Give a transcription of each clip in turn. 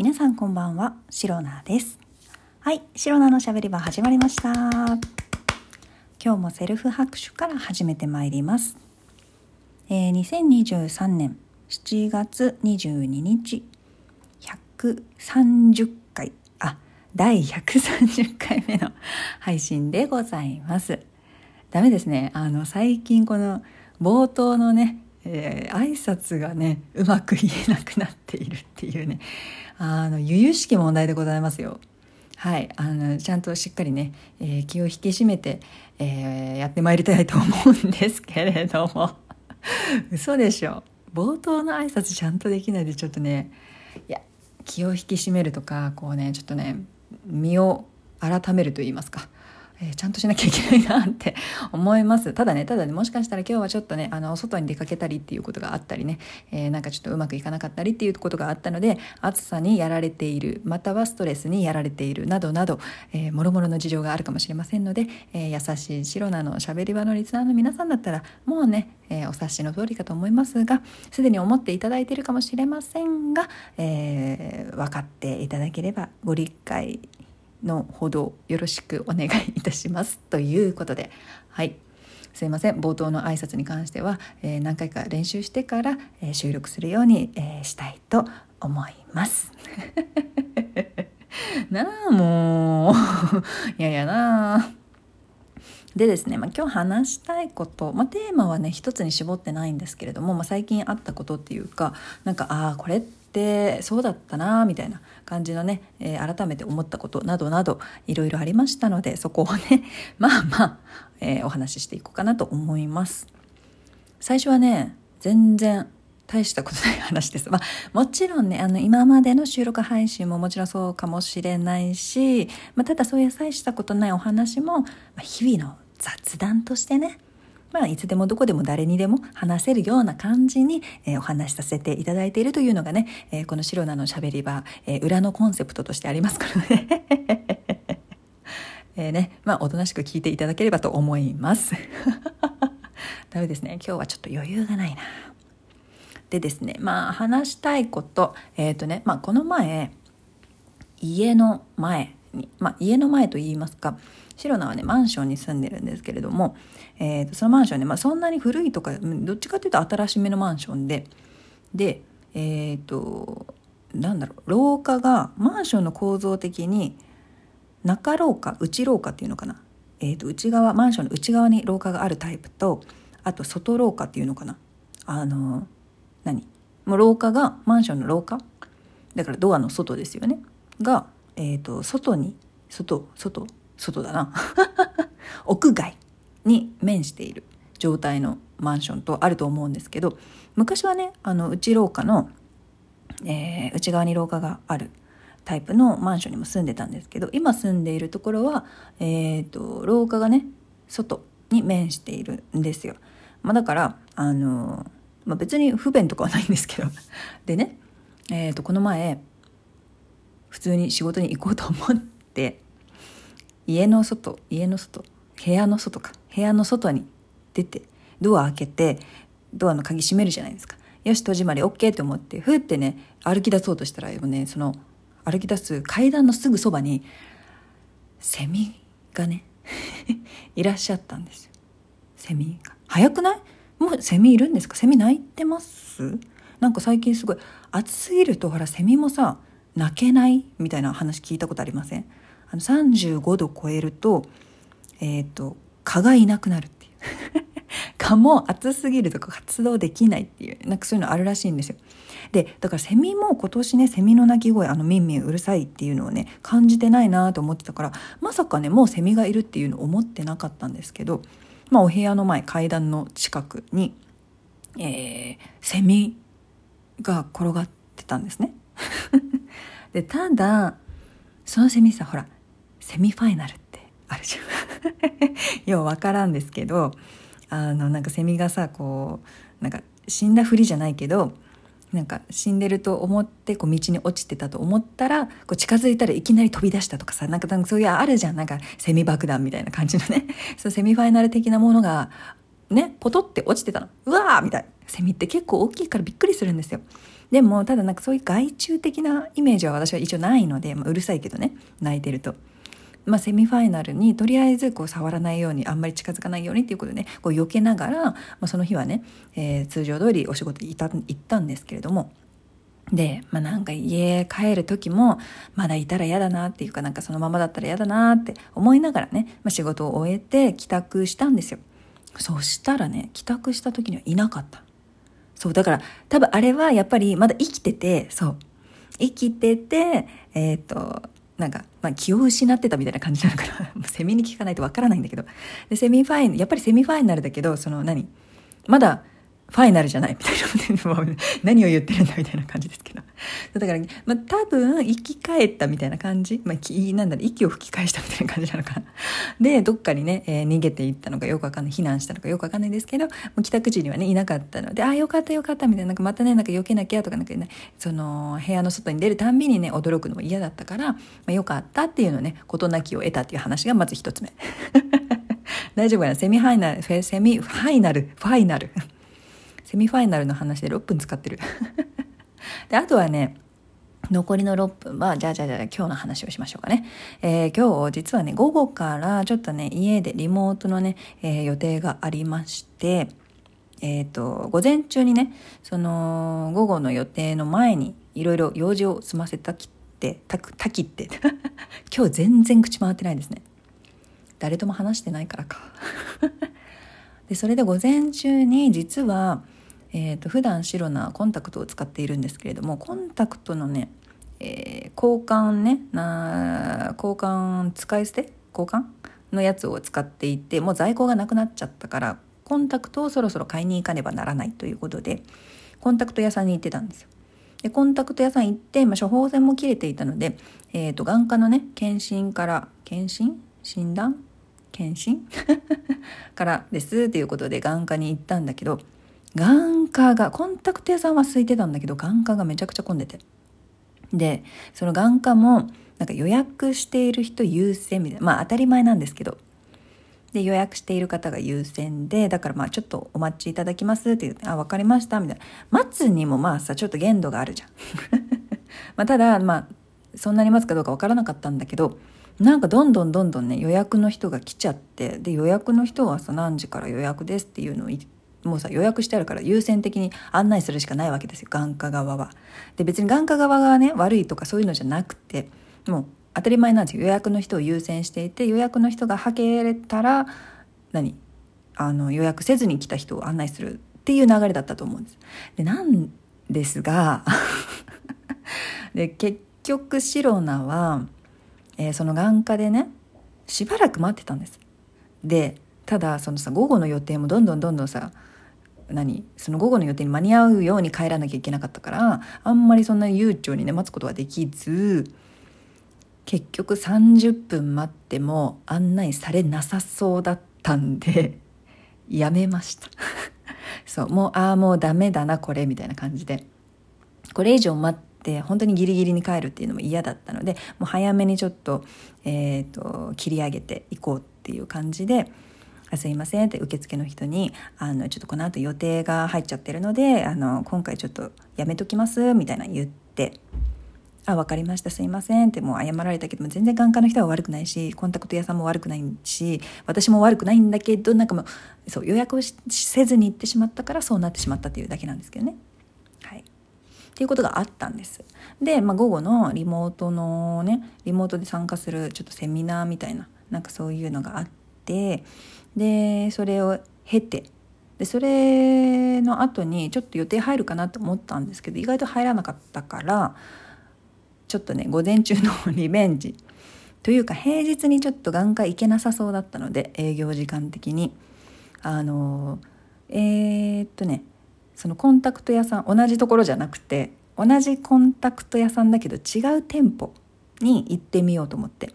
皆さんこんばんは、シロナです。はい、シロナのしゃべり場始まりました。今日もセルフ拍手から始めてまいります。えー、2023年7月22日、130回、あ、第130回目の配信でございます。ダメですね。あの、最近この冒頭のね、えー、挨拶がねうまく言えなくなっているっていうね。あの由々しき問題でございますよ。はい。あのちゃんとしっかりね、えー、気を引き締めて、えー、やってまいりたいと思うんですけれども。嘘でしょ。冒頭の挨拶ちゃんとできないでちょっとねいや気を引き締めるとかこうねちょっとね身を改めると言いますか。えー、ちゃんとしなきゃいけないなって思います。ただねただねもしかしたら今日はちょっとねあの外に出かけたりっていうことがあったりね、えー、なんかちょっとうまくいかなかったりっていうことがあったので暑さにやられているまたはストレスにやられているなどなど、えー、もろもろの事情があるかもしれませんので、えー、優しいシロナのしゃべり場のリスナーの皆さんだったらもうね、え、お察しの通りかと思いますがすでに思っていただいているかもしれませんが、えー、分かっていただければご理解のほどよろしくお願いいたしますということで。はい。すいません。冒頭の挨拶に関しては、えー、何回か練習してから、えー、収録するように、えー、したいと思います。なあもう。いやいやなでですね、まあ、今日話したいこと、まあ、テーマはね一つに絞ってないんですけれども、まあ、最近あったことっていうかなんかああこれってそうだったなみたいな感じのね、えー、改めて思ったことなどなどいろいろありましたのでそこをね まあまあ、えー、お話ししていこうかなと思います最初はね全然大したことない話です。まあ、もちろんね、あの、今までの収録配信ももちろんそうかもしれないし、まあ、ただそういう大したことないお話も、まあ、日々の雑談としてね、まあ、いつでもどこでも誰にでも話せるような感じに、えー、お話しさせていただいているというのがね、えー、この白菜のしゃべり場、えー、裏のコンセプトとしてありますからね。えーね、まあ、おとなしく聞いていただければと思います。ダメですね。今日はちょっと余裕がないな。でですね、まあ、話したいこと、えっ、とね、まあ、この前、家の前に、まあ、家の前と言いますか、白菜はねマンションに住んでるんですけれども、えー、とそのマンションね、まあ、そんなに古いとかどっちかというと新しめのマンションででえっ、ー、となんだろう廊下がマンションの構造的に中廊下内廊下っていうのかな、えー、と内側マンションの内側に廊下があるタイプとあと外廊下っていうのかな。あの何？もう廊下がマンションの廊下？だからドアの外ですよね。が、えー、と外に外外外だな 屋外に面している状態のマンションとあると思うんですけど昔はねあの内廊下の、えー、内側に廊下があるタイプのマンションにも住んでたんですけど今住んでいるところは、えーと、廊下がね外に面しているんですよ。まあ、だからあの、まあ、別に不便とかはないんですけど でね、えーとこの前普通に仕事に行こうと思って家の外家の外部屋の外か。部屋の外に出てドア開けてドアの鍵閉めるじゃないですか。よし戸締まり OK って思ってふってね歩き出そうとしたらもねその歩き出す階段のすぐそばにセミがね いらっしゃったんですよ。セミが。早くない？もうセミいるんですか？セミ鳴いてます？なんか最近すごい暑すぎるとほらセミもさ泣けない？みたいな話聞いたことありません？あの35度超えると,、えーと、蚊がいなくなるっていう。蚊も暑すぎるとか活動できないっていうなんかそういうのあるらしいんですよ。でだからセミも今年ねセミの鳴き声あのミンミンうるさいっていうのをね感じてないなと思ってたからまさかねもうセミがいるっていうのを思ってなかったんですけど、まあ、お部屋の前階段の近くに、えー、セミが転がってたんですね。でただそのセミさほらセミファイナルってあるじゃん。よう分からんですけどあのなんかセミがさこうなんか死んだふりじゃないけどなんか死んでると思ってこう道に落ちてたと思ったらこう近づいたらいきなり飛び出したとかさなんかそういうあるじゃん。なんかセミ爆弾みたいな感じのね。そうセミファイナル的なものがねポトって落ちてたの。うわーみたいな。セミって結構大きいからびっくりするんですよ。でもただなんかそういう害虫的なイメージは私は一応ないので、まあ、うるさいけどね。泣いてると。まあ、セミファイナルにとりあえずこう触らないようにあんまり近づかないようにっていうことでねこう避けながら、まあ、その日はね、えー、通常通りお仕事行ったんですけれどもで、まあ、なんか家帰る時もまだいたら嫌だなっていうかなんかそのままだったら嫌だなって思いながらね、まあ、仕事を終えて帰宅したんですよ。そしたらね帰宅した時にはいなかった。そうだから多分あれはやっぱりまだ生きててそう。生きててえっ、ー、となんか、まあ、気を失ってたみたいな感じなのかな。セミに聞かないとわからないんだけど。でセミファインやっぱりセミファイナルだけどその何？まだファイナルじゃないみたいな。何を言ってるんだみたいな感じですけど。だから、まあ、多分生き返ったみたいな感じ、まあ、なんだろ息を吹き返したみたいな感じなのかな。でどっかにね、えー、逃げていったのかよくわかんない避難したのかよくわかんないですけどもう帰宅時にはねいなかったのでああよかったよかったみたいななんかまたねなんか避けなきゃとかなんかねその部屋の外に出るたんびにね驚くのも嫌だったから、まあ、よかったっていうのね事なきを得たっていう話がまず一つ目。大丈夫かな？セミファイナルセミファイナルファイナル。セミファイナルの話で6分使ってる であとはね残りの6分は、じゃあじゃあじゃあ今日の話をしましょうかね。えー、今日実はね、午後からちょっとね、家でリモートのね、えー、予定がありまして、えっ、ー、と、午前中にね、その、午後の予定の前に、いろいろ用事を済ませたきって、たく、たきって、今日全然口回ってないですね。誰とも話してないからか。で、それで午前中に実は、えーと、普段白なコンタクトを使っているんですけれどもコンタクトのね、えー、交換ねな交換使い捨て？交換のやつを使っていてもう在庫がなくなっちゃったからコンタクトをそろそろ買いに行かねばならないということでコンタクト屋さんに行ってたんですよ。でコンタクト屋さん行って、まあ、処方箋も切れていたので、えーと、眼科のね検診から検診？診断？検診？からですということで眼科に行ったんだけど眼科がコンタクト屋さんは空いてたんだけど眼科がめちゃくちゃ混んでて。でその眼科もなんか予約している人優先みたいな。まあ当たり前なんですけど。で予約している方が優先でだからまあちょっとお待ちいただきますって言って「あ分かりました」みたいな。待つにもまあさちょっと限度があるじゃん。まあただまあそんなに待つかどうか分からなかったんだけどなんかどんどんどんどんね予約の人が来ちゃってで予約の人はさ何時から予約ですっていうのを言ってもうさ予約してあるから優先的に案内するしかないわけですよ眼科側は。で別に眼科側がね悪いとかそういうのじゃなくてもう当たり前なんですよ予約の人を優先していて予約の人がはけれたら何？あの予約せずに来た人を案内するっていう流れだったと思うんです。でなんですがで結局シロナは、えー、その眼科でねしばらく待ってたんです。でただそのさ午後の予定もどんどんどんどんさ何？その午後の予定に間に合うように帰らなきゃいけなかったからあんまりそんな悠長にね待つことはできず結局30分待っても案内されなさそうだったんで やめました そうもうああもうダメだなこれみたいな感じでこれ以上待って本当にギリギリに帰るっていうのも嫌だったのでもう早めにちょっと,、えーと切り上げていこうっていう感じで。あすいませんって受付の人にあのちょっとこの後予定が入っちゃってるのであの今回ちょっとやめときますみたいな言ってあ分かりましたすいませんってもう謝られたけども全然眼科の人は悪くないしコンタクト屋さんも悪くないし私も悪くないんだけどなんかもうそう予約をせずに行ってしまったからそうなってしまったっていうだけなんですけどね。はい、っていうことがあったんです。で、まあ、午後のリモートのねリモートで参加するちょっとセミナーみたいななんかそういうのがあってでそれを経てでそれの後にちょっと予定入るかなと思ったんですけど意外と入らなかったからちょっとね午前中のリベンジというか平日にちょっと眼科行けなさそうだったので営業時間的に。あのえー、っとねそのコンタクト屋さん同じところじゃなくて同じコンタクト屋さんだけど違う店舗に行ってみようと思って。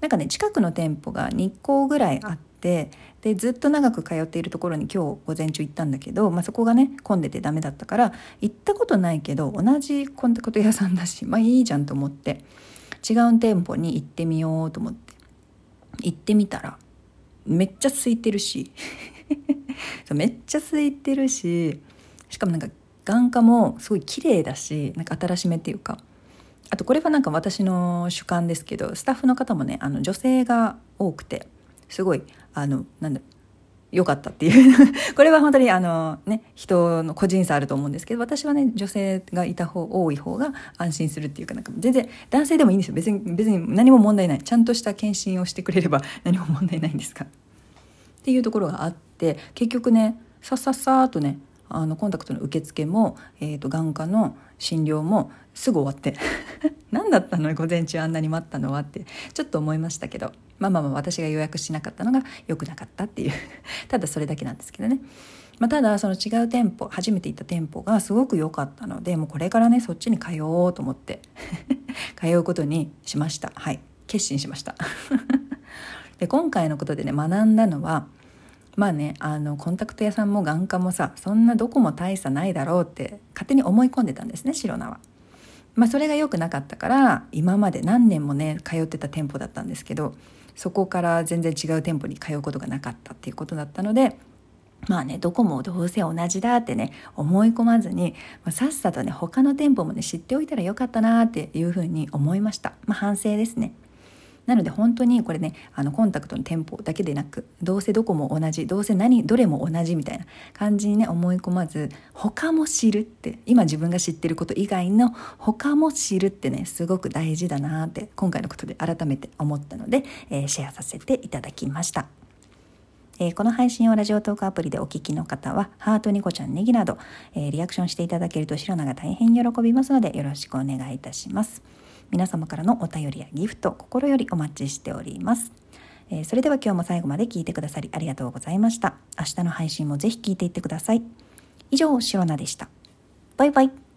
なんかね近くの店舗が2個ぐらいあってでずっと長く通っているところに今日午前中行ったんだけど、まあ、そこがね混んでてダメだったから行ったことないけど同じコンタクト屋さんだしまあいいじゃんと思って違う店舗に行ってみようと思って行ってみたらめっちゃ空いてるし めっちゃ空いてるししかもなんか眼科もすごい綺麗だしなんか新しめっていうかあとこれはなんか私の主観ですけどスタッフの方もねあの女性が多くてすごいあのなんだ良かったっていう。これは本当にあのね人の個人差あると思うんですけど私はね女性がいた方多い方が安心するっていうかなんか全然男性でもいいんですよ。別に別に何も問題ない。ちゃんとした検診をしてくれれば 何も問題ないんですか。っていうところがあって結局ねさっさっさーとねあのコンタクトの受付も、えーと、眼科の診療もすぐ終わって 何だったの？午前中あんなに待ったのはってちょっと思いましたけどまあまあまあ私が予約しなかったのが良くなかったっていう ただそれだけなんですけどね。まあ、ただその違う店舗初めて行った店舗がすごく良かったのでもうこれからねそっちに通おうと思って 通うことにしました。はい。決心しました。で今回のことでね学んだのはまあねあのコンタクト屋さんも眼科もさそんなどこも大差ないだろうって勝手に思い込んでたんですね白菜は。まあ、それが良くなかったから今まで何年もね通ってた店舗だったんですけどそこから全然違う店舗に通うことがなかったっていうことだったのでまあねどこもどうせ同じだってね思い込まずに、まあ、さっさとね他の店舗もね知っておいたらよかったなっていうふうに思いました。まあ、反省ですね。なので本当にこれねあのコンタクトの店舗だけでなくどうせどこも同じどうせ何どれも同じみたいな感じにね思い込まず他も知るって今自分が知ってること以外の他も知るってねすごく大事だなって今回のことで改めて思ったので、えー、シェアさせていただきました。えー、この配信をラジオトークアプリでお聞きの方は、ハートニコちゃんネギなど、えー、リアクションしていただけると白菜が大変喜びますので、よろしくお願いいたします。皆様からのお便りやギフト心よりお待ちしております。えー、それでは今日も最後まで聞いてくださりありがとうございました。明日の配信もぜひ聞いていってください。以上、シロナでした。バイバイ。